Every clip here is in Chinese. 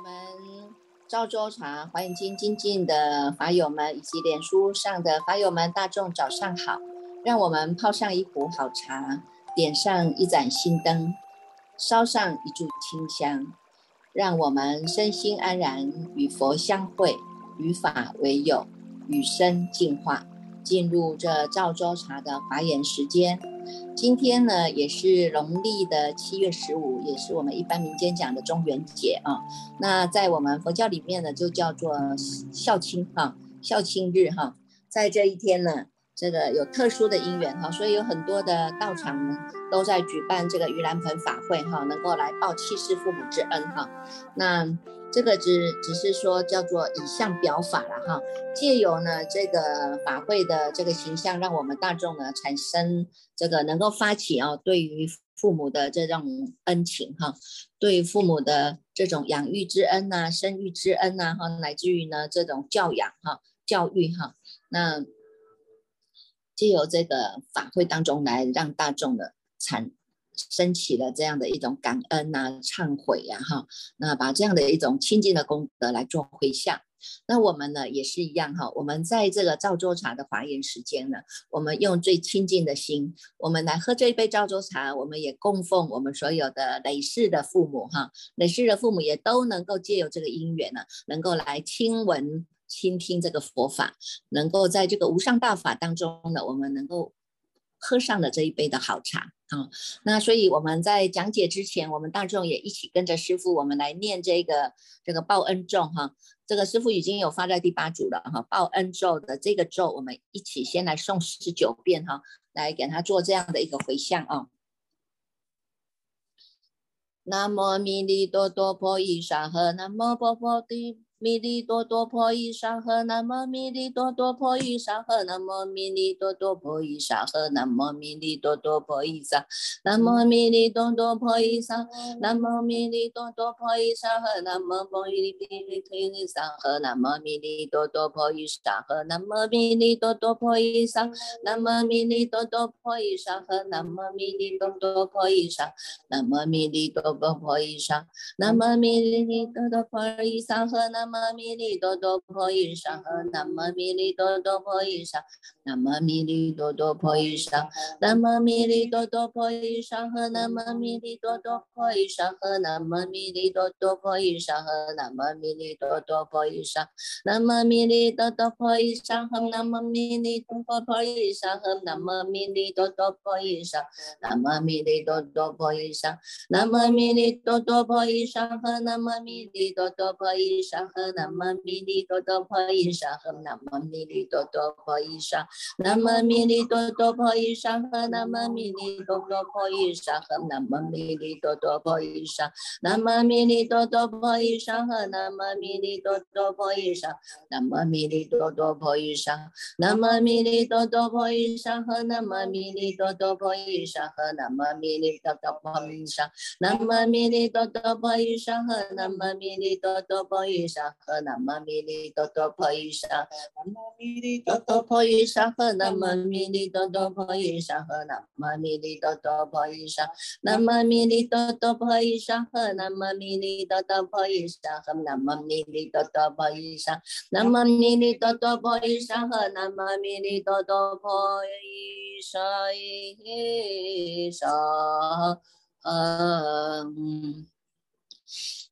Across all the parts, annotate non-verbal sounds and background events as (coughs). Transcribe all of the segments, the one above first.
我们赵州茶华严经精进的法友们，以及脸书上的法友们，大众早上好！让我们泡上一壶好茶，点上一盏心灯，烧上一炷清香，让我们身心安然，与佛相会，与法为友，与生进化，进入这赵州茶的华严时间。今天呢，也是农历的七月十五，也是我们一般民间讲的中元节啊。那在我们佛教里面呢，就叫做孝亲哈，孝亲日哈。在这一天呢，这个有特殊的因缘哈，所以有很多的道场呢都在举办这个盂兰盆法会哈，能够来报弃世父母之恩哈。那这个只只是说叫做以相表法了哈，借由呢这个法会的这个形象，让我们大众呢产生这个能够发起啊，对于父母的这种恩情哈，对父母的这种养育之恩呐、生育之恩呐哈，乃至于呢这种教养哈、教育哈，那借由这个法会当中来让大众的产。升起了这样的一种感恩呐、忏悔呀，哈，那把这样的一种亲近的功德来做回向。那我们呢也是一样哈，我们在这个赵州茶的华严时间呢，我们用最亲近的心，我们来喝这一杯赵州茶，我们也供奉我们所有的累世的父母哈，累世的父母也都能够借由这个因缘呢，能够来亲闻、倾听这个佛法，能够在这个无上大法当中呢，我们能够。喝上了这一杯的好茶啊，那所以我们在讲解之前，我们大众也一起跟着师傅，我们来念这个这个报恩咒哈。这个师傅已经有发在第八组了哈，报恩咒的这个咒，我们一起先来诵十九遍哈，来给他做这样的一个回向啊。南无弥利多多婆依沙诃，南无波婆地。弥利多多婆依沙诃，南无弥利多多婆依沙诃，南无弥利多多婆依沙诃，南无弥利多多婆依沙，南无弥利多多婆依沙，南无弥利多多婆依沙诃，南无弥利弥利推利沙诃，南无弥利多多婆依沙诃，南无弥利多多婆依沙，南无弥利多多婆依沙诃，南无弥利多多婆依沙，南无弥利多多婆依沙，南无弥利多多婆依沙诃，南。南无弥利多多婆依沙诃，南无弥利多多婆依沙，南无弥利多多婆依沙，南无弥利多多婆依沙诃，南无弥利多多婆依沙诃，南无弥利多多婆依沙诃，南无弥利多多婆依沙，南无弥利多多婆依沙诃，南无弥利多多婆依沙诃，南无弥利多多婆依沙，南无弥利多多婆依沙，南无弥利多多婆依沙诃，南无弥利多多婆依沙诃。南无弥利多多婆依沙诃，南无弥利多多婆依沙，南无弥利多多婆依沙诃，南无弥利多多婆依沙诃，南无弥利多多婆依沙，南无弥利多多婆依沙诃，南无弥利多多婆依沙，南无弥利多多婆依沙，南无弥利多多婆依沙诃，南无弥利多多婆依沙诃，南无弥利多多婆依沙，南无弥利多多婆依沙诃，南无弥利多多婆依沙。呵，南无弥利多多婆依沙，南无弥利多多婆依沙呵，南无弥利多多婆依沙呵，南无弥利多多婆依沙，南无弥利多多婆依沙呵，南无弥利多多婆依沙呵，南无弥利多多婆依沙，南无弥利多多婆依沙呵，南无弥利多多婆依沙依沙嗯。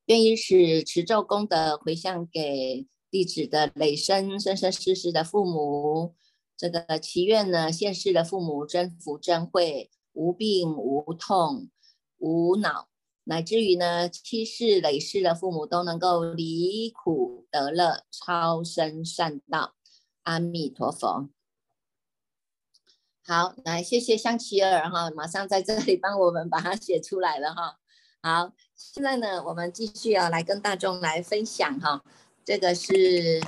愿意使持咒功德回向给弟子的累生生生世世的父母，这个祈愿呢，现世的父母真福真慧，无病无痛无恼，乃至于呢，七世累世的父母都能够离苦得乐，超生善道。阿弥陀佛。好，来谢谢香琪儿哈，马上在这里帮我们把它写出来了哈。好，现在呢，我们继续要来跟大众来分享哈，这个是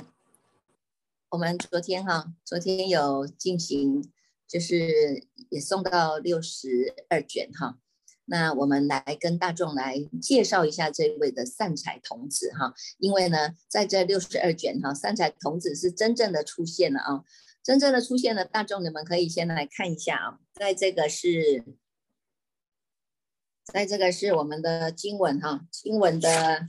我们昨天哈，昨天有进行，就是也送到六十二卷哈，那我们来跟大众来介绍一下这位的善财童子哈，因为呢，在这六十二卷哈，善财童子是真正的出现了啊，真正的出现了，大众你们可以先来看一下啊，在这个是。在这个是我们的经文哈，经文的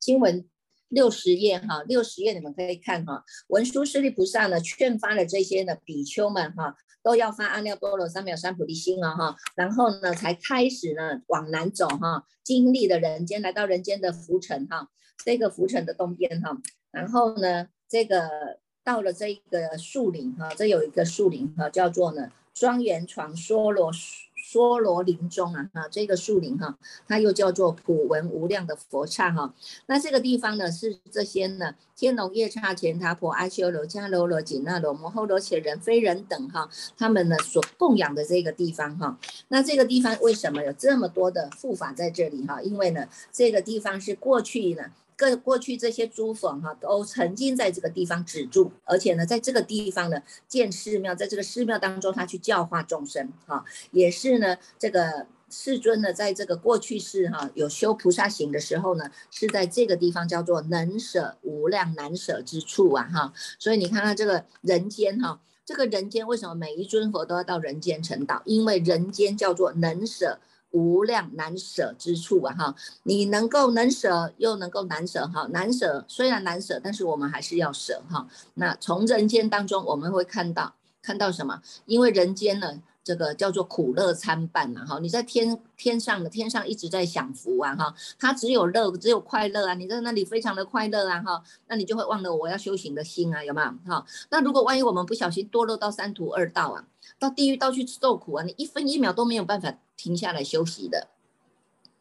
经文六十页哈，六十页你们可以看哈，文殊师利菩萨呢劝发了这些呢比丘们哈，都要发阿耨多罗三藐三菩提心啊哈，然后呢才开始呢往南走哈，经历了人间，来到人间的浮尘哈，这个浮尘的东边哈，然后呢这个到了这个树林哈，这有一个树林哈，叫做呢庄严床梭罗树。梭罗林中啊，哈，这个树林哈，它又叫做普文无量的佛刹哈。那这个地方呢，是这些呢天龙夜叉乾闥婆阿修罗迦楼罗紧那罗摩诃罗伽人非人等哈，他们呢所供养的这个地方哈。那这个地方为什么有这么多的护法在这里哈？因为呢，这个地方是过去呢。各过去这些诸佛哈，都曾经在这个地方止住，而且呢，在这个地方呢建寺庙，在这个寺庙当中，他去教化众生哈，也是呢，这个世尊呢，在这个过去世哈，有修菩萨行的时候呢，是在这个地方叫做能舍无量难舍之处啊哈，所以你看看这个人间哈，这个人间为什么每一尊佛都要到人间成道？因为人间叫做能舍。无量难舍之处啊，哈，你能够能舍，又能够难舍，哈，难舍虽然难舍，但是我们还是要舍，哈。那从人间当中，我们会看到看到什么？因为人间呢，这个叫做苦乐参半嘛，哈。你在天天上的天上一直在享福啊，哈，他只有乐，只有快乐啊，你在那里非常的快乐啊，哈，那你就会忘了我要修行的心啊，有没有？哈，那如果万一我们不小心堕落到三途二道啊，到地狱道去受苦啊，你一分一秒都没有办法。停下来休息的，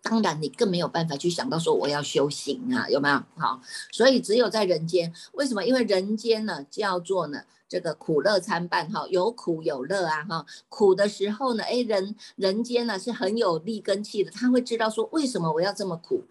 当然你更没有办法去想到说我要修行啊，有没有？好，所以只有在人间，为什么？因为人间呢叫做呢这个苦乐参半哈，有苦有乐啊哈。苦的时候呢，哎人人间呢是很有力根气的，他会知道说为什么我要这么苦，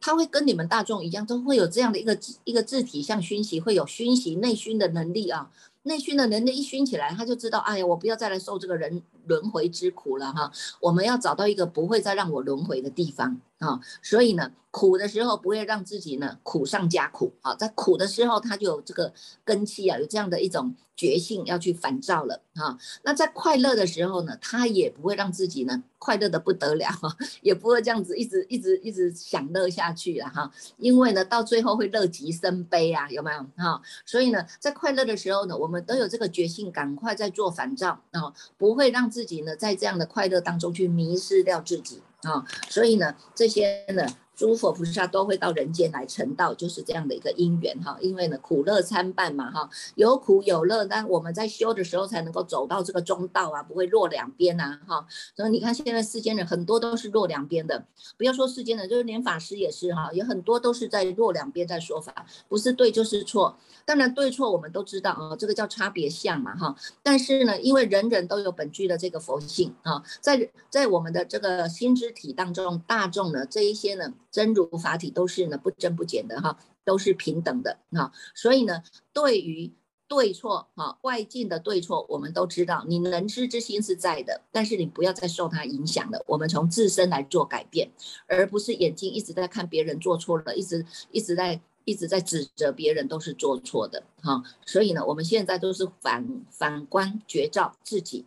他会跟你们大众一样，都会有这样的一个一个字体像熏习，会有熏习内熏的能力啊。内熏的能力一熏起来，他就知道，哎呀，我不要再来受这个人轮回之苦了哈。我们要找到一个不会再让我轮回的地方啊。所以呢，苦的时候不会让自己呢苦上加苦啊。在苦的时候，他就有这个根气啊，有这样的一种觉性要去反照了啊。那在快乐的时候呢，他也不会让自己呢快乐的不得了，(laughs) 也不会这样子一直一直一直享乐下去了哈。因为呢，到最后会乐极生悲啊，有没有哈？所以呢，在快乐的时候呢，我。们都有这个决心，赶快在做反照啊，不会让自己呢在这样的快乐当中去迷失掉自己啊，所以呢，这些呢。诸佛菩萨都会到人间来成道，就是这样的一个因缘哈。因为呢，苦乐参半嘛哈，有苦有乐，但我们在修的时候才能够走到这个中道啊，不会落两边呐哈。所以你看，现在世间人很多都是落两边的，不要说世间人，就是连法师也是哈，有很多都是在落两边在说法，不是对就是错。当然对错我们都知道啊，这个叫差别相嘛哈。但是呢，因为人人都有本具的这个佛性啊，在在我们的这个心之体当中，大众呢这一些呢。真如法体都是呢不增不减的哈，都是平等的哈，所以呢，对于对错哈，外境的对错，我们都知道，你能知之心是在的，但是你不要再受它影响了。我们从自身来做改变，而不是眼睛一直在看别人做错了，一直一直在一直在指责别人都是做错的哈。所以呢，我们现在都是反反观觉照自己。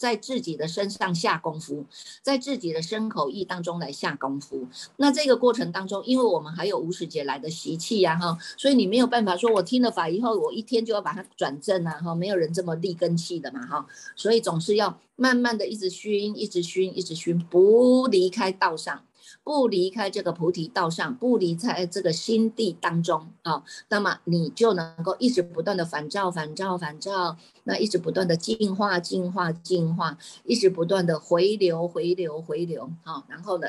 在自己的身上下功夫，在自己的身口意当中来下功夫。那这个过程当中，因为我们还有无始劫来的习气呀，哈，所以你没有办法说，我听了法以后，我一天就要把它转正啊，哈，没有人这么立根气的嘛，哈，所以总是要慢慢的一直熏，一直熏，一直熏，不离开道上。不离开这个菩提道上，不离开这个心地当中啊，那么你就能够一直不断的反照、反照、反照，那一直不断的净化、净化、净化，一直不断的回流、回流、回流啊，然后呢，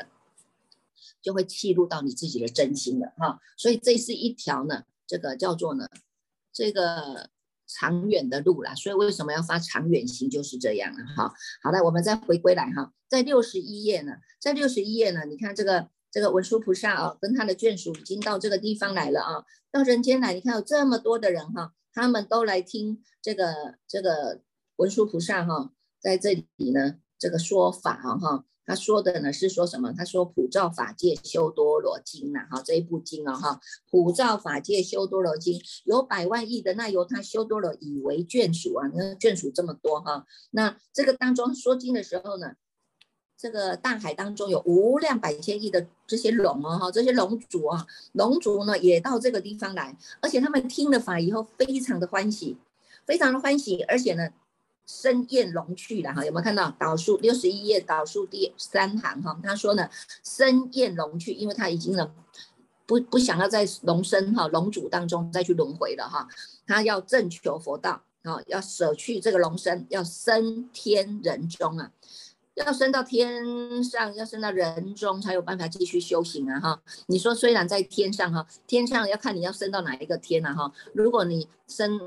就会记录到你自己的真心了哈。所以这是一条呢，这个叫做呢，这个。长远的路啦，所以为什么要发长远心就是这样了哈。好了，我们再回归来哈，在六十一页呢，在六十一页呢，你看这个这个文殊菩萨啊，跟他的眷属已经到这个地方来了啊，到人间来，你看有这么多的人哈，他们都来听这个这个文殊菩萨哈，在这里呢这个说法哈。他说的呢是说什么？他说普照法界修多罗经呐，哈这一部经啊哈，普照法界修多罗经有百万亿的，那由他修多罗以为眷属啊，那眷属这么多哈，那这个当中说经的时候呢，这个大海当中有无量百千亿的这些龙哦，哈，这些龙族啊，龙族呢也到这个地方来，而且他们听了法以后非常的欢喜，非常的欢喜，而且呢，生厌龙去了哈，有没有看到导数六十一页导数第三行哈？他说呢，生厌龙去，因为他已经呢不不想要在龙身哈龙主当中再去轮回了哈，他要正求佛道啊，要舍去这个龙身，要升天人中啊。要升到天上，要升到人中，才有办法继续修行啊！哈，你说虽然在天上哈，天上要看你要升到哪一个天啊！哈，如果你生，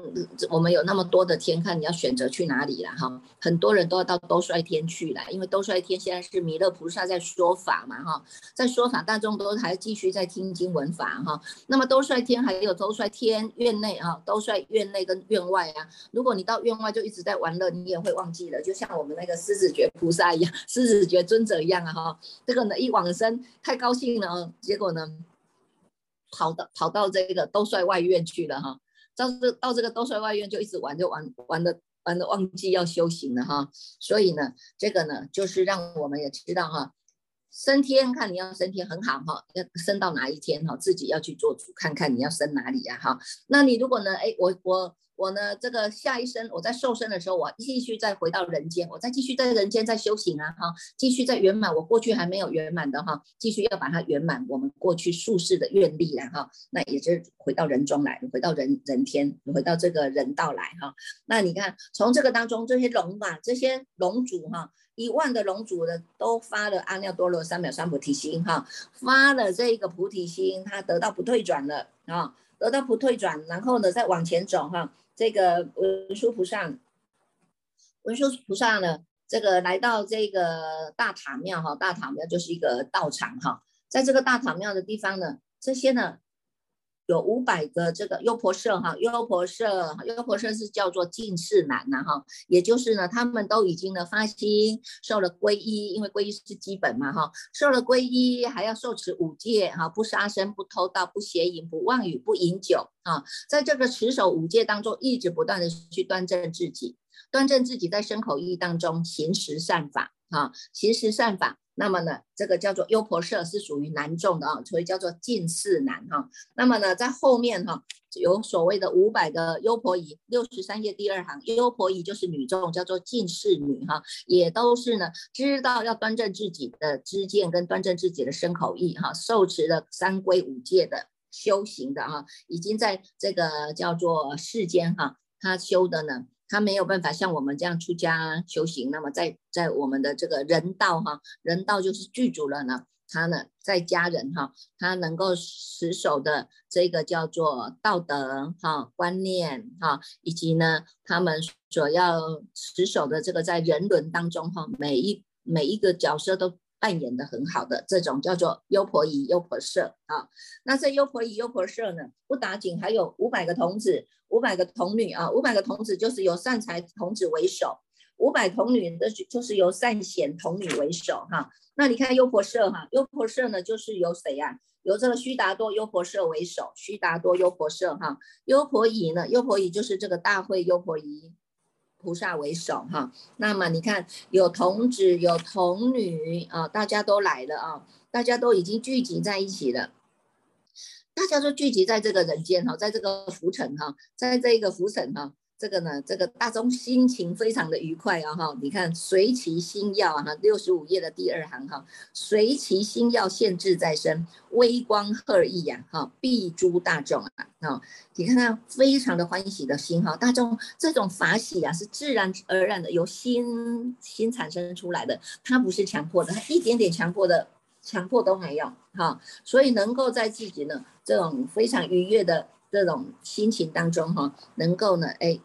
我们有那么多的天，看你要选择去哪里了哈。很多人都要到兜率天去了，因为兜率天现在是弥勒菩萨在说法嘛哈，在说法，大众都还继续在听经闻法哈。那么兜率天还有兜率天院内啊，兜率院内跟院外啊，如果你到院外就一直在玩乐，你也会忘记了，就像我们那个狮子觉菩萨一样。(laughs) 狮子觉尊者一样啊哈，这个呢一往生太高兴了，结果呢跑到跑到这个兜率外院去了哈，到这到这个兜率外院就一直玩，就玩玩的玩的忘记要修行了哈，所以呢这个呢就是让我们也知道哈，升天看你要升天很好哈，要升到哪一天哈，自己要去做主，看看你要升哪里呀哈，那你如果呢哎我我。我呢，这个下一生我在受生的时候，我继续再回到人间，我再继续在人间再修行啊，哈，继续在圆满我过去还没有圆满的哈，继续要把它圆满我们过去术世的愿力了哈，那也是回到人中来，回到人人天，回到这个人道来哈。那你看，从这个当中这些龙嘛，这些龙主哈，一万的龙主的都发了阿耨多罗三藐三菩提心哈，发了这个菩提心，他得到不退转了啊，得到不退转，然后呢再往前走哈。这个文殊菩萨，文殊菩萨呢，这个来到这个大塔庙哈，大塔庙就是一个道场哈，在这个大塔庙的地方呢，这些呢。有五百个这个优婆塞哈，优婆塞，优婆塞是叫做近世男呐哈，也就是呢，他们都已经呢发心受了皈依，因为皈依是基本嘛哈，受了皈依还要受持五戒哈，不杀生、不偷盗、不邪淫、不妄语、不饮酒啊，在这个持守五戒当中，一直不断的去端正自己，端正自己在身口意当中行十善法啊，行十善法。那么呢，这个叫做优婆塞是属于男众的啊，所以叫做近似男哈。那么呢，在后面哈有所谓的五百个优婆夷，六十三页第二行，优婆夷就是女众，叫做近似女哈，也都是呢知道要端正自己的知见跟端正自己的身口意哈，受持了三规五戒的修行的哈，已经在这个叫做世间哈，他修的呢。他没有办法像我们这样出家修行，那么在在我们的这个人道哈，人道就是具足了呢。他呢在家人哈，他能够持守的这个叫做道德哈观念哈，以及呢他们所要持守的这个在人伦当中哈，每一每一个角色都。扮演的很好的这种叫做优婆夷、优婆塞啊。那这优婆夷、优婆塞呢，不打紧，还有五百个童子、五百个童女啊。五百个童子就是由善财童子为首，五百童女的就是由善显童女为首哈。那你看优婆塞哈，优婆塞呢就是由谁呀？由这个须达多优婆塞为首，须达多优婆塞哈。优婆夷呢，优婆夷就是这个大会优婆夷。菩萨为首哈，那么你看有童子有童女啊，大家都来了啊，大家都已经聚集在一起了，大家都聚集在这个人间哈，在这个浮尘哈，在这个浮尘哈。这个呢，这个大众心情非常的愉快啊哈！你看随其心要哈，六十五页的第二行哈，随其心要现志在身，微光赫异呀哈，必诸大众啊哈！你看他非常的欢喜的心哈，大众这种法喜啊是自然而然的由心心产生出来的，它不是强迫的，它一点点强迫的强迫都没有哈，所以能够在自己呢这种非常愉悦的。这种心情当中哈，能够呢，哎。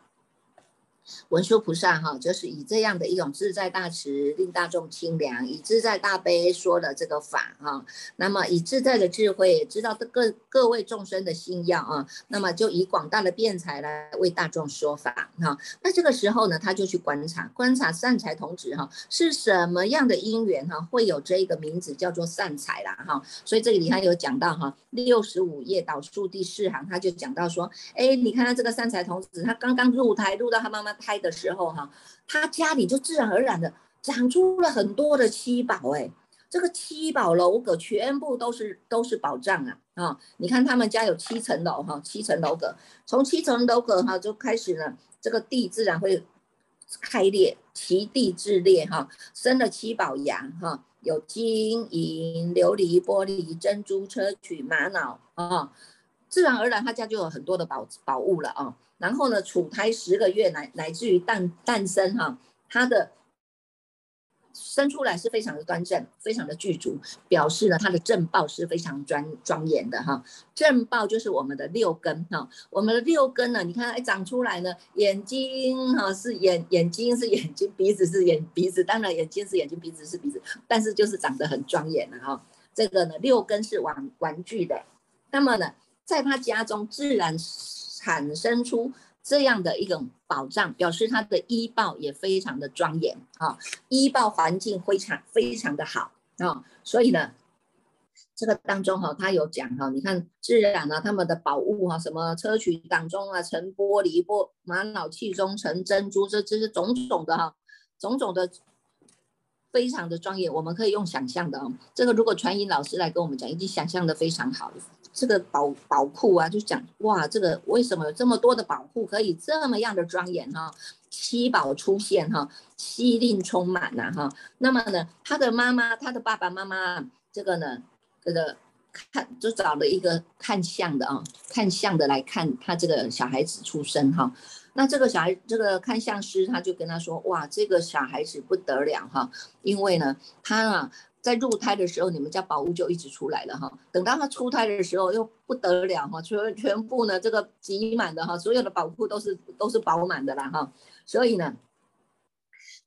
文殊菩萨哈，就是以这样的一种自在大慈，令大众清凉；以自在大悲说的这个法哈，那么以自在的智慧，知道各各位众生的心要啊，那么就以广大的辩才来为大众说法哈。那这个时候呢，他就去观察，观察善财童子哈，是什么样的因缘哈，会有这一个名字叫做善财啦哈。所以这里他有讲到哈，六十五页导数第四行，他就讲到说，哎，你看他这个善财童子，他刚刚入胎，入到他妈妈。胎的时候哈，他家里就自然而然的长出了很多的七宝哎。这个七宝楼阁全部都是都是宝藏啊啊！你看他们家有七层楼哈，七层楼阁，从七层楼阁哈就开始呢，这个地自然会开裂，其地自裂哈，生了七宝芽哈，有金银琉璃玻璃珍珠砗磲玛瑙啊，自然而然他家就有很多的宝宝物了啊。然后呢，处胎十个月乃乃至于诞诞生哈，他的。生出来是非常的端正，非常的具足，表示呢，它的正报是非常庄庄严的哈。正报就是我们的六根哈，我们的六根呢，你看哎长出来呢，眼睛哈是眼眼睛是眼睛，鼻子是眼鼻子，当然眼睛是眼睛，鼻子是鼻子，但是就是长得很庄严的哈。这个呢，六根是玩玩具的，那么呢，在他家中自然产生出。这样的一种保障，表示他的医报也非常的庄严啊，医报环境非常非常的好啊，所以呢，这个当中哈，他有讲哈，你看自然啊，他们的宝物哈，什么砗磲当中啊，成玻璃玻玛瑙器中成珍珠，这这是种种的哈，种种的非常的庄严，我们可以用想象的哦，这个如果传音老师来跟我们讲，已经想象的非常好了。这个宝宝库啊，就讲哇，这个为什么有这么多的宝库可以这么样的庄严哈？七宝出现哈，西令充满呐哈。那么呢，他的妈妈，他的爸爸妈妈，这个呢，这个看就找了一个看相的啊，看相的来看他这个小孩子出生哈。那这个小孩，这个看相师他就跟他说，哇，这个小孩子不得了哈，因为呢，他啊。在入胎的时候，你们家宝物就一直出来了哈。等到他出胎的时候，又不得了哈，全全部呢这个挤满的哈，所有的宝库都是都是饱满的了哈。所以呢，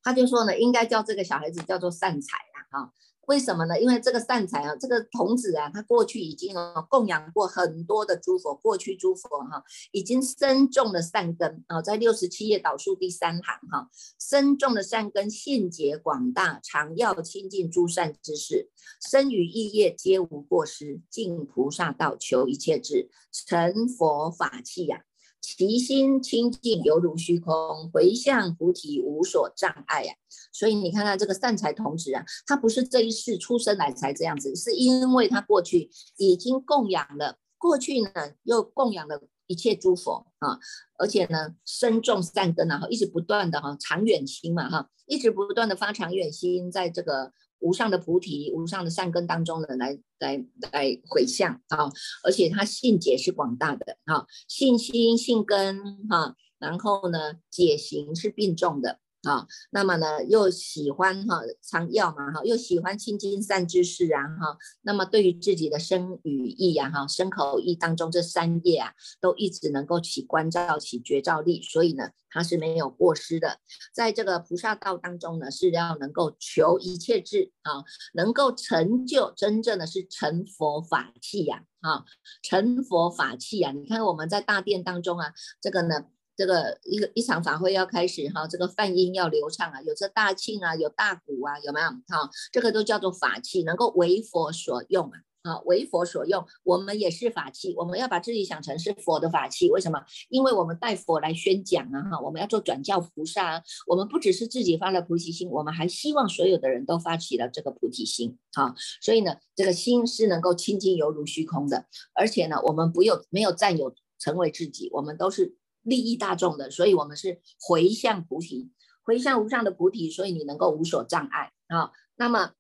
他就说呢，应该叫这个小孩子叫做善财啊哈。为什么呢？因为这个善财啊，这个童子啊，他过去已经供养过很多的诸佛，过去诸佛哈已经深种了善根啊，在六十七页导数第三行哈，深种的善根性解广大，常要亲近诸善之事，生于意业皆无过失，敬菩萨道求一切智，成佛法器呀。其心清净，犹如虚空，回向菩提，无所障碍呀。所以你看看这个善财童子啊，他不是这一世出生来才这样子，是因为他过去已经供养了，过去呢又供养了一切诸佛啊，而且呢深种善根，然后一直不断的哈长远心嘛哈，一直不断的发长远心，在这个。无上的菩提，无上的善根当中呢，来来来回向啊！而且他信解是广大的啊，信心、信根哈，然后呢，解行是并重的。啊，那么呢，又喜欢哈常要嘛哈，又喜欢亲近善知识啊哈，那么对于自己的身语意呀哈，身口意当中这三业啊，都一直能够起关照、起觉照力，所以呢，他是没有过失的。在这个菩萨道当中呢，是要能够求一切智啊，能够成就真正的是成佛法器呀啊，成佛法器呀！你看我们在大殿当中啊，这个呢。这个一个一场法会要开始哈，这个梵音要流畅啊，有这大磬啊，有大鼓啊，有没有？哈，这个都叫做法器，能够为佛所用啊，啊，为佛所用。我们也是法器，我们要把自己想成是佛的法器。为什么？因为我们带佛来宣讲啊，哈，我们要做转教菩萨。我们不只是自己发了菩提心，我们还希望所有的人都发起了这个菩提心，哈。所以呢，这个心是能够清净犹如虚空的，而且呢，我们不用没有占有成为自己，我们都是。利益大众的，所以我们是回向菩提，回向无上的菩提，所以你能够无所障碍啊。那么，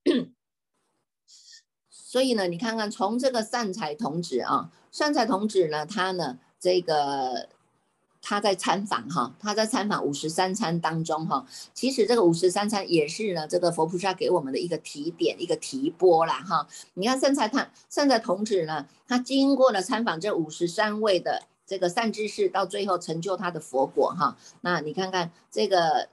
所以呢，你看看从这个善财童子啊，善财童子呢，他呢，这个他在参访哈，他在参访五十三参当中哈，其实这个五十三参也是呢，这个佛菩萨给我们的一个提点，一个提拨啦哈。你看善财他善财童子呢，他经过了参访这五十三位的。这个善知识到最后成就他的佛果哈，那你看看这个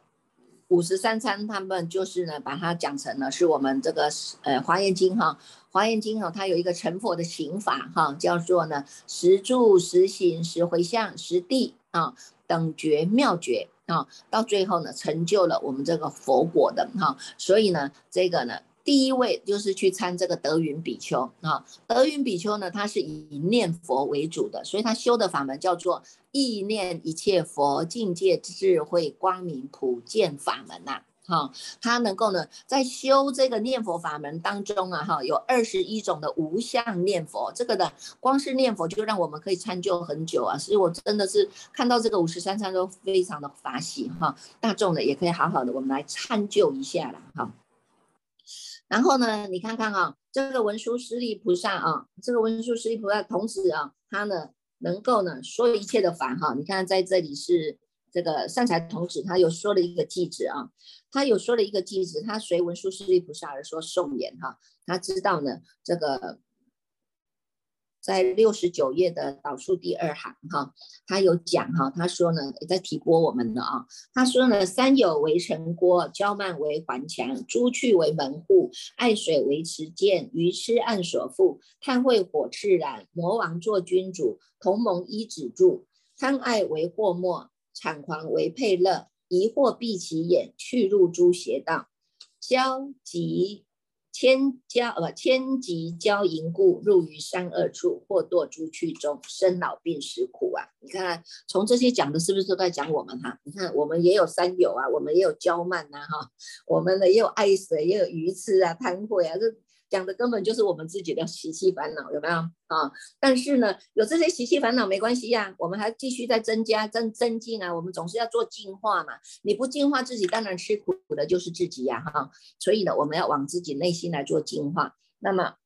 五十三参，他们就是呢，把它讲成了是我们这个呃华严经哈，华严经哈，它有一个成佛的行法哈，叫做呢十住十行十回向十地啊等觉妙觉啊，到最后呢成就了我们这个佛果的哈，所以呢这个呢。第一位就是去参这个德云比丘啊，德云比丘呢，他是以念佛为主的，所以他修的法门叫做意念一切佛境界智慧光明普见法门呐。哈，他能够呢，在修这个念佛法门当中啊，哈，有二十一种的无相念佛，这个呢光是念佛就让我们可以参究很久啊，所以我真的是看到这个五十三参都非常的法喜哈，大众的也可以好好的我们来参究一下了哈。然后呢，你看看啊，这个文殊师利菩萨啊，这个文殊师利菩萨同时啊，他呢能够呢说一切的法哈，你看在这里是。这个善财童子他有说了一个句子啊，他有说了一个句子，他随文殊师利菩萨而说颂言哈，他知道呢，这个在六十九页的导数第二行哈，他有讲哈，他说呢也在提拨我们的啊，他说呢，三有为城郭，骄慢为环墙，朱去为门户，爱水为持剑，鱼吃岸所覆，贪会火炽燃，魔王做君主，同盟依止住，贪爱为祸末。产狂为配乐，疑惑闭其眼，去入诸邪道。消极千交呃千级交营故，入于三恶处，或堕诸趣中，生老病死苦啊！你看，从这些讲的是不是都在讲我们哈？你看，我们也有山友啊，我们也有骄慢呐哈，我们呢也有爱死，也有愚痴啊，贪悔啊，这。讲的根本就是我们自己的习气烦恼，有没有啊？但是呢，有这些习气烦恼没关系呀，我们还继续在增加、增增进啊。我们总是要做净化嘛，你不净化自己，当然吃苦的就是自己呀，哈。所以呢，我们要往自己内心来做净化。那么，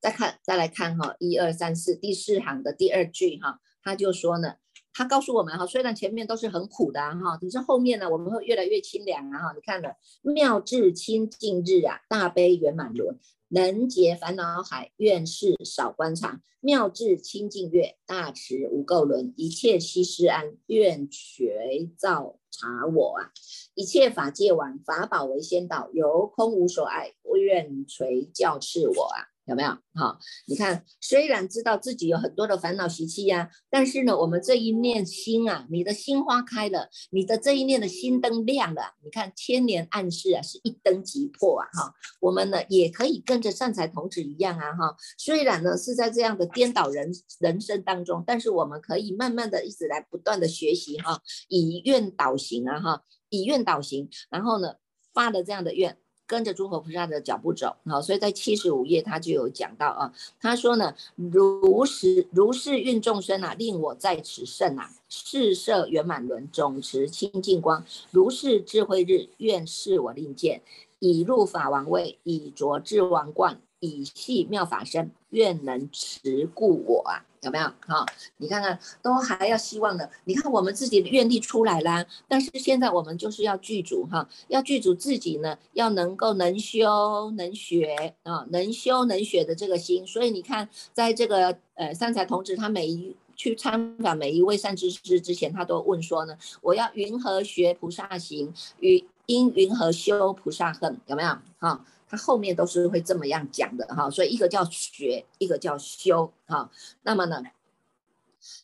再看，再来看哈，一二三四第四行的第二句哈，他就说呢。他告诉我们哈，虽然前面都是很苦的哈，可是后面呢，我们会越来越清凉啊哈。你看了妙智清净日啊，大悲圆满轮，能解烦恼海，愿事少观察。妙智清净月，大慈无垢轮，一切悉施安，愿垂照察我啊。一切法界王，法宝为先导，由空无所爱，愿垂教示我啊。有没有？好，你看，虽然知道自己有很多的烦恼习气呀，但是呢，我们这一念心啊，你的心花开了，你的这一念的心灯亮了，你看千年暗示啊，是一灯即破啊，哈，我们呢也可以跟着善财童子一样啊，哈，虽然呢是在这样的颠倒人人生当中，但是我们可以慢慢的一直来不断的学习哈，以愿导行啊，哈，以愿导行，然后呢发了这样的愿。跟着诸佛菩萨的脚步走，好，所以在七十五页他就有讲到啊，他说呢，如是如是运众生啊，令我在此胜啊，四色圆满轮，总持清净光，如是智慧日，愿示我令见，已入法王位，已着智王冠。以系妙法身，愿能持故我啊，有没有？哈，你看看，都还要希望的。你看我们自己的愿力出来啦，但是现在我们就是要具足哈，要具足自己呢，要能够能修能学啊，能修能学的这个心。所以你看，在这个呃三才童子，他每一去参访每一位善知识之前，他都问说呢，我要云何学菩萨行，与因云何修菩萨恨，有没有？哈。他后面都是会这么样讲的哈，所以一个叫学，一个叫修哈。那么呢，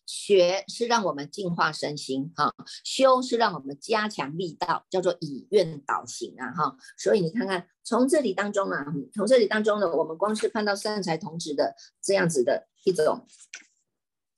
学是让我们净化身心哈，修是让我们加强力道，叫做以愿导行啊哈。所以你看看从这里当中啊，从这里当中呢，我们光是看到善财童子的这样子的一种。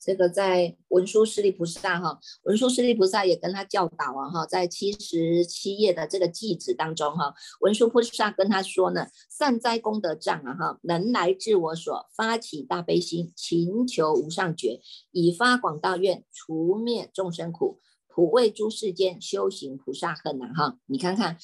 这个在文殊师利菩萨哈，文殊师利菩萨也跟他教导啊哈，在七十七页的这个偈子当中哈，文殊菩萨跟他说呢，善哉功德障啊哈，能来自我所发起大悲心，勤求无上觉，以发广大愿，除灭众生苦，普为诸世间修行菩萨恨呐哈，你看看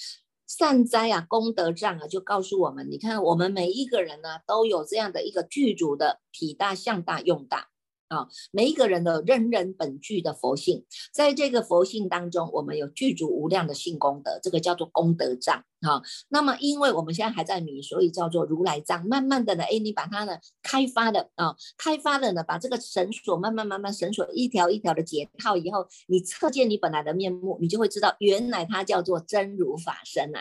善哉啊，功德障啊，就告诉我们，你看我们每一个人呢，都有这样的一个具足的体大、相大、用大。啊，每一个人的人人本具的佛性，在这个佛性当中，我们有具足无量的性功德，这个叫做功德障啊。那么，因为我们现在还在迷，所以叫做如来藏。慢慢的呢，哎，你把它呢开发的啊，开发的呢，把这个绳索慢慢慢慢绳索一条一条的解套以后，你测见你本来的面目，你就会知道，原来它叫做真如法身呐，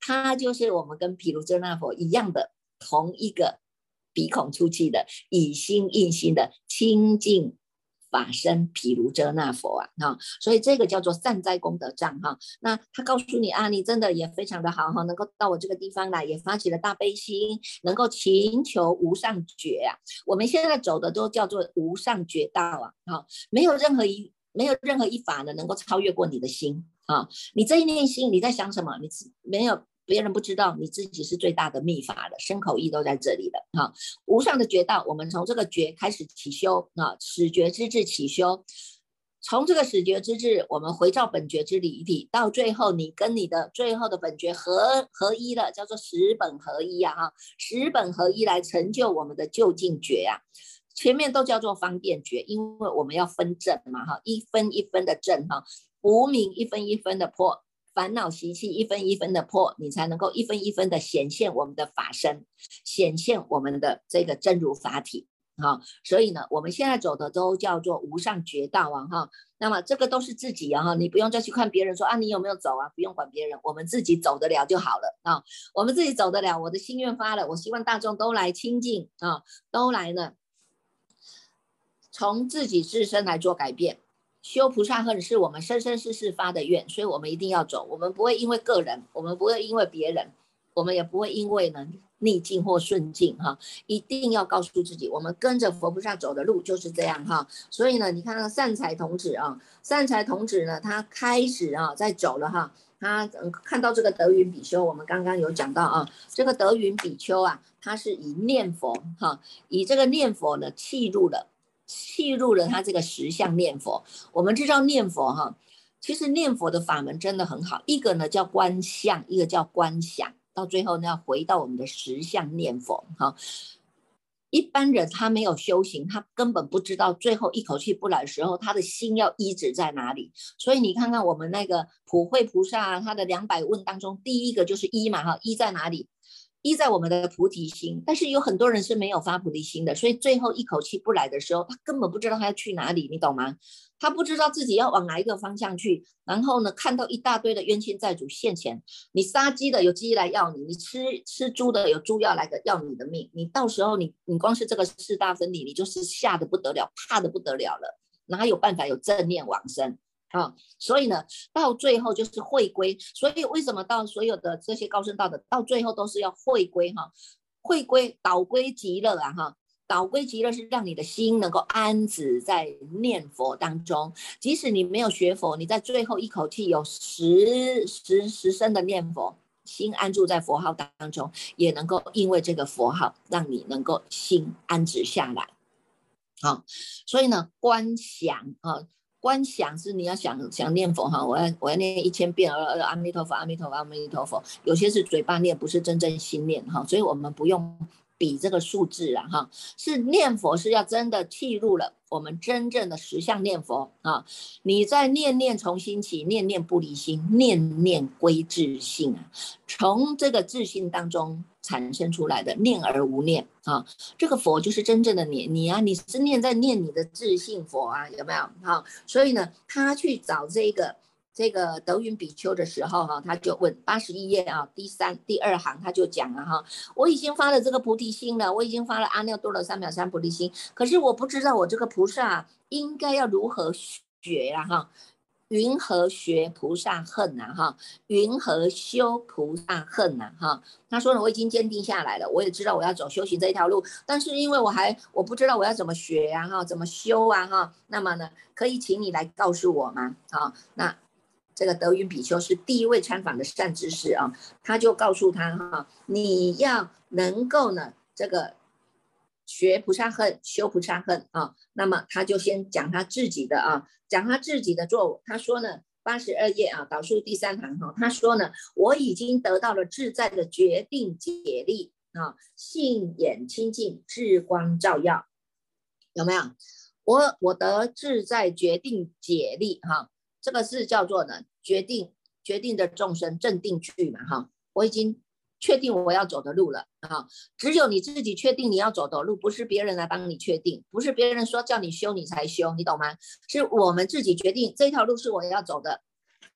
它就是我们跟毗卢遮那佛一样的同一个。鼻孔出气的以心印心的清净法身毗卢遮那佛啊，哈，所以这个叫做善哉功德障哈。那他告诉你啊，你真的也非常的好哈，能够到我这个地方来，也发起了大悲心，能够勤求无上觉啊。我们现在走的都叫做无上觉道啊，哈，没有任何一没有任何一法呢能够超越过你的心。啊。你这一念心你在想什么？你没有别人不知道，你自己是最大的秘法的，身口意都在这里的哈。无上的觉道，我们从这个觉开始起修啊，始觉之智起修。从这个始觉之智，我们回照本觉之理体，到最后你跟你的最后的本觉合合一了，叫做十本合一啊哈，十本合一来成就我们的究竟觉啊。前面都叫做方便觉，因为我们要分正嘛哈，一分一分的正哈，无名一分一分的破，烦恼习气一分一分的破，你才能够一分一分的显现我们的法身，显现我们的这个真如法体。哈，所以呢，我们现在走的都叫做无上觉道啊，哈，那么这个都是自己啊，哈，你不用再去看别人说啊，你有没有走啊，不用管别人，我们自己走得了就好了。啊，我们自己走得了，我的心愿发了，我希望大众都来亲近啊，都来呢，从自己自身来做改变，修菩萨恨是我们生生世世发的愿，所以我们一定要走，我们不会因为个人，我们不会因为别人，我们也不会因为呢。逆境或顺境，哈，一定要告诉自己，我们跟着佛菩萨走的路就是这样，哈。所以呢，你看那个善财童子啊，善财童子呢，他开始啊在走了，哈，他看到这个德云比丘，我们刚刚有讲到啊，这个德云比丘啊，他是以念佛，哈，以这个念佛呢，契入了，契入了他这个实相念佛。我们知道念佛，哈，其实念佛的法门真的很好，一个呢叫观相，一个叫观想。到最后呢，要回到我们的实相念佛哈。一般人他没有修行，他根本不知道最后一口气不来的时候，他的心要依止在哪里。所以你看看我们那个普惠菩萨，他的两百问当中，第一个就是一嘛哈，一在哪里？依在我们的菩提心，但是有很多人是没有发菩提心的，所以最后一口气不来的时候，他根本不知道他要去哪里，你懂吗？他不知道自己要往哪一个方向去，然后呢，看到一大堆的冤亲债主现前，你杀鸡的有鸡来要你，你吃吃猪的有猪要来个要你的命，你到时候你你光是这个四大分离，你就是吓得不得了，怕得不得了了，哪有办法有正念往生？啊，所以呢，到最后就是会归。所以为什么到所有的这些高僧道的，到最后都是要会归哈？会归导归极乐啊哈！导归极乐是让你的心能够安止在念佛当中。即使你没有学佛，你在最后一口气有十十十声的念佛，心安住在佛号当中，也能够因为这个佛号，让你能够心安止下来。好，所以呢，观想啊。观想是你要想想念佛哈，我要我要念一千遍，呃阿弥陀佛，阿弥陀佛，阿弥陀佛。有些是嘴巴念，不是真正心念哈，所以我们不用。比这个数字啊，哈，是念佛是要真的契入了我们真正的实相念佛啊！你在念念从心起，念念不离心，念念归自性啊！从这个自性当中产生出来的念而无念啊，这个佛就是真正的你，你啊，你是念在念你的自性佛啊，有没有？好，所以呢，他去找这个。这个德云比丘的时候，哈，他就问八十一页啊，第三第二行他就讲了哈，我已经发了这个菩提心了，我已经发了阿耨多罗三藐三菩提心，可是我不知道我这个菩萨应该要如何学呀哈，云何学菩萨恨呐哈，云何修菩萨恨呐哈？他说呢，我已经坚定下来了，我也知道我要走修行这一条路，但是因为我还我不知道我要怎么学呀哈，怎么修啊哈，那么呢，可以请你来告诉我吗？好，那。这个德云比丘是第一位参访的善知识啊，他就告诉他哈，你要能够呢，这个学菩萨恨，修菩萨恨啊，那么他就先讲他自己的啊，讲他自己的作为。他说呢，八十二页啊，导数第三行哈，他说呢，我已经得到了自在的决定解力啊，性眼清净，智光照耀，有没有？我我得自在决定解力哈。这个是叫做呢，决定决定的众生镇定去嘛，哈，我已经确定我要走的路了，哈，只有你自己确定你要走的路，不是别人来帮你确定，不是别人说叫你修你才修，你懂吗？是我们自己决定这条路是我要走的，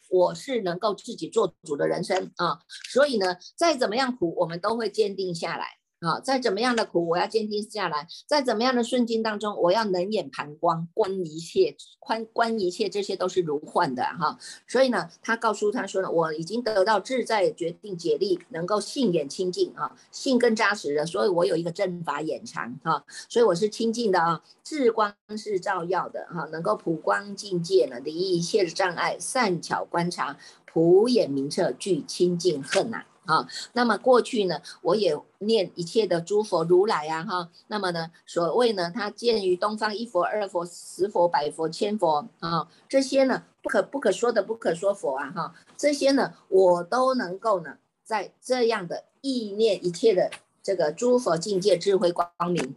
我是能够自己做主的人生啊，所以呢，再怎么样苦，我们都会坚定下来啊，在怎么样的苦，我要坚定下来；在怎么样的顺境当中，我要冷眼旁观，观一切，观观一切，这些都是如幻的哈。所以呢，他告诉他说呢，我已经得到自在决定解力，能够信眼清净啊，信更扎实的，所以我有一个正法眼藏哈，所以我是清净的啊，智光是照耀的哈，能够普光境界呢，离一切的障碍，善巧观察，普眼明彻，具清净恨呐。啊，啊那么过去呢，我也念一切的诸佛如来呀，哈，那么呢，所谓呢，他见于东方一佛、二佛、十佛、百佛、千佛啊，这些呢，不可不可说的不可说佛啊，哈，这些呢，我都能够呢，在这样的意念一切的这个诸佛境界智慧光明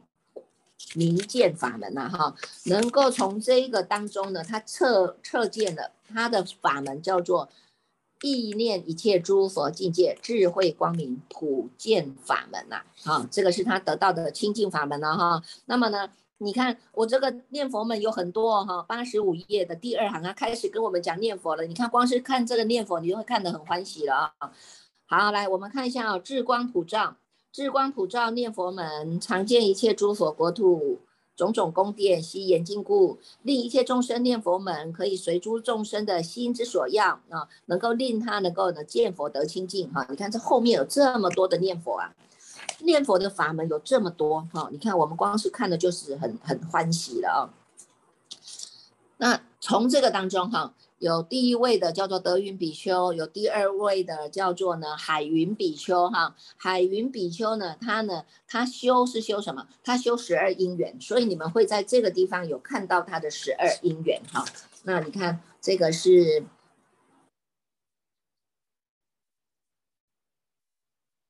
明见法门呐，哈，能够从这个当中呢，他测测见了他的法门叫做。意念一切诸佛境界智慧光明普见法门呐，啊，这个是他得到的清净法门了哈。那么呢，你看我这个念佛门有很多哈，八十五页的第二行啊，开始跟我们讲念佛了。你看光是看这个念佛，你就会看得很欢喜了啊。好，来我们看一下啊，智光普照，智光普照念佛门，常见一切诸佛国土。种种宫殿悉言禁故，令一切众生念佛门，可以随诸众生的心之所要啊，能够令他能够呢见佛得清净哈。你看这后面有这么多的念佛啊，念佛的法门有这么多哈。你看我们光是看的就是很很欢喜了啊。那从这个当中哈。有第一位的叫做德云比丘，有第二位的叫做呢海云比丘哈。海云比丘呢，他呢他修是修什么？他修十二因缘，所以你们会在这个地方有看到他的十二因缘哈。那你看这个是，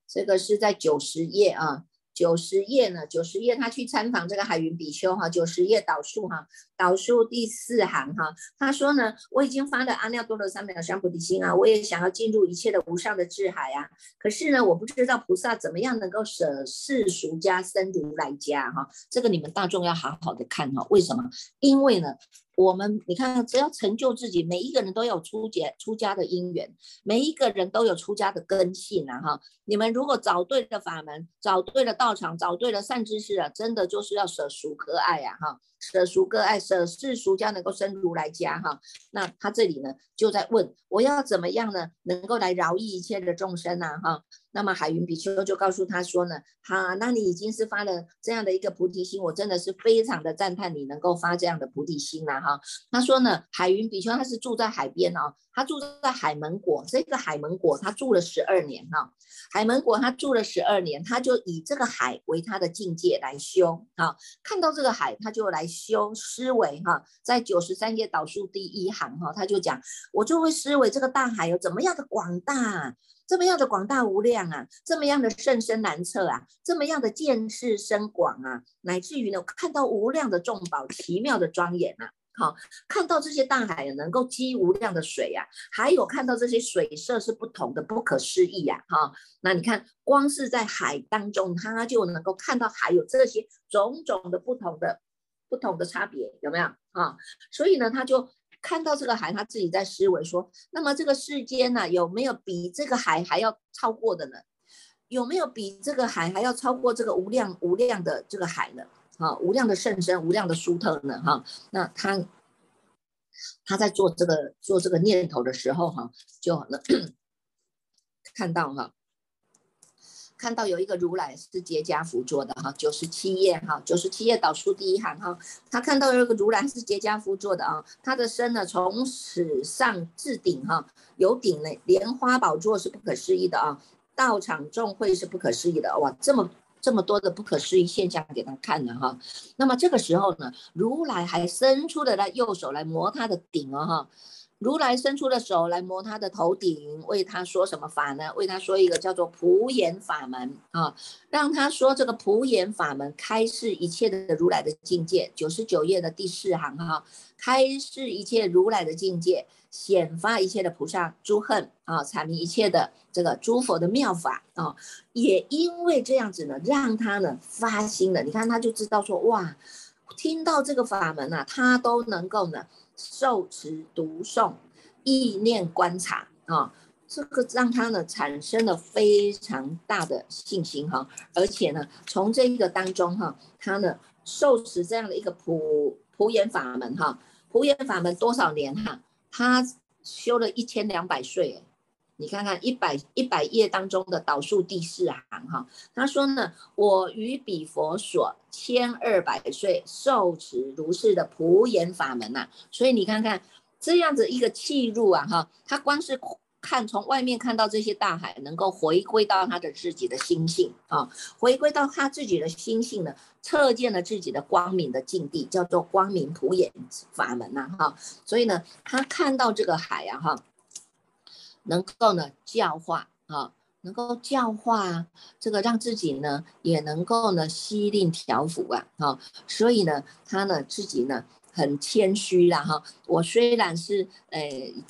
这个是在九十页啊。九十页呢？九十页他去参访这个海云比丘哈。九十页导数哈，导数第四行哈，他说呢，我已经发了阿耨多罗三藐三菩提心啊，我也想要进入一切的无上的智海啊。可是呢，我不知道菩萨怎么样能够舍世俗家生如来家哈。这个你们大众要好好的看哈。为什么？因为呢。我们你看，只要成就自己，每一个人都有出家出家的因缘，每一个人都有出家的根性啊！哈，你们如果找对了法门，找对了道场，找对了善知识啊，真的就是要舍俗可爱呀！哈，舍俗割爱，舍世俗家能够生如来家哈。那他这里呢，就在问我要怎么样呢，能够来饶益一切的众生呢？哈。那么海云比丘就告诉他说呢，哈，那你已经是发了这样的一个菩提心，我真的是非常的赞叹你能够发这样的菩提心了哈。他说呢，海云比丘他是住在海边哦，他住在海门国，这个海门国他住了十二年哈，海门国他住了十二年，他就以这个海为他的境界来修啊，看到这个海他就来修思维哈，在九十三页导数第一行哈，他就讲我就会思维这个大海有怎么样的广大。这么样的广大无量啊，这么样的甚深难测啊，这么样的见识深广啊，乃至于呢，看到无量的众宝，奇妙的庄严啊，好，看到这些大海能够积无量的水呀，还有看到这些水色是不同的，不可思议呀，哈，那你看，光是在海当中，他就能够看到还有这些种种的不同的、不同的差别，有没有啊？所以呢，他就。看到这个海，他自己在思维说：那么这个世间呢，有没有比这个海还要超过的呢？有没有比这个海还要超过这个无量无量的这个海呢？啊，无量的甚深，无量的殊特呢？哈，那他他在做这个做这个念头的时候，哈，就能 (coughs) 看到哈。看到有一个如来是结跏趺坐的哈，九十七页哈，九十七页导数第一行哈，他看到有一个如来是结跏趺坐的啊，他的身呢从始上至顶哈，有顶呢，莲花宝座是不可思议的啊，道场众会是不可思议的哇，这么这么多的不可思议现象给他看了哈，那么这个时候呢，如来还伸出了他右手来摸他的顶哦哈。如来伸出的手来摸他的头顶，为他说什么法呢？为他说一个叫做普眼法门啊，让他说这个普眼法门开示一切的如来的境界。九十九页的第四行哈，开示一切如来的境界，显发一切的菩萨诸恨啊，阐明一切的这个诸佛的妙法啊。也因为这样子呢，让他呢发心了。你看他就知道说哇，听到这个法门啊，他都能够呢。受持读诵，意念观察啊，这个让他呢产生了非常大的信心哈，而且呢，从这一个当中哈，他呢受持这样的一个普普眼法门哈，普眼法门多少年哈？他修了一千两百岁，你看看一百一百页当中的导数第四行哈，他说呢，我于彼佛所千二百岁受持如是的普眼法门呐，所以你看看这样子一个契入啊哈，他光是。看从外面看到这些大海，能够回归到他的自己的心性啊，回归到他自己的心性呢，测见了自己的光明的境地，叫做光明普眼法门呐哈。所以呢，他看到这个海啊哈，能够呢教化啊，能够教化这个让自己呢也能够呢息令调伏啊啊。所以呢，他呢自己呢。很谦虚啦哈，我虽然是呃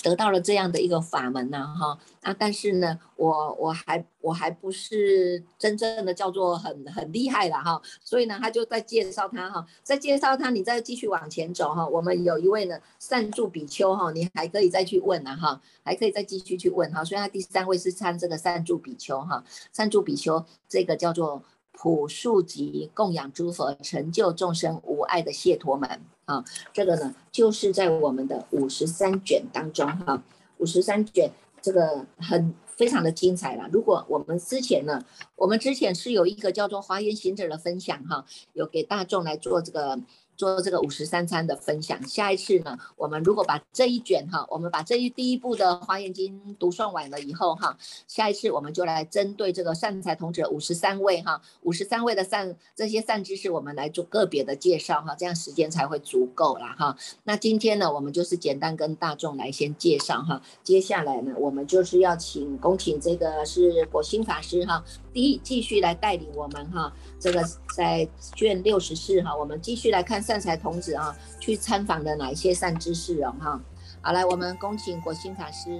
得到了这样的一个法门呐哈。啊，但是呢，我我还我还不是真正的叫做很很厉害了哈，所以呢，他就在介绍他哈，在介绍他，你再继续往前走哈，我们有一位呢善助比丘哈，你还可以再去问呐哈，还可以再继续去问哈，所以他第三位是参这个善助比丘哈，善助比丘这个叫做普树集供养诸佛成就众生无碍的谢陀门。好，这个呢，就是在我们的五十三卷当中哈，五十三卷这个很非常的精彩了。如果我们之前呢，我们之前是有一个叫做华严行者的分享哈，有给大众来做这个。做这个五十三餐的分享，下一次呢，我们如果把这一卷哈，我们把这一第一部的《华严经》读算完了以后哈，下一次我们就来针对这个善财童子五十三位哈，五十三位的善这些善知识，我们来做个别的介绍哈，这样时间才会足够啦哈。那今天呢，我们就是简单跟大众来先介绍哈，接下来呢，我们就是要请恭请这个是果心法师哈，第一继续来带领我们哈，这个在卷六十四哈，我们继续来看。善财童子啊，去参访的哪一些善知识哦哈？好，来我们恭请国兴法师。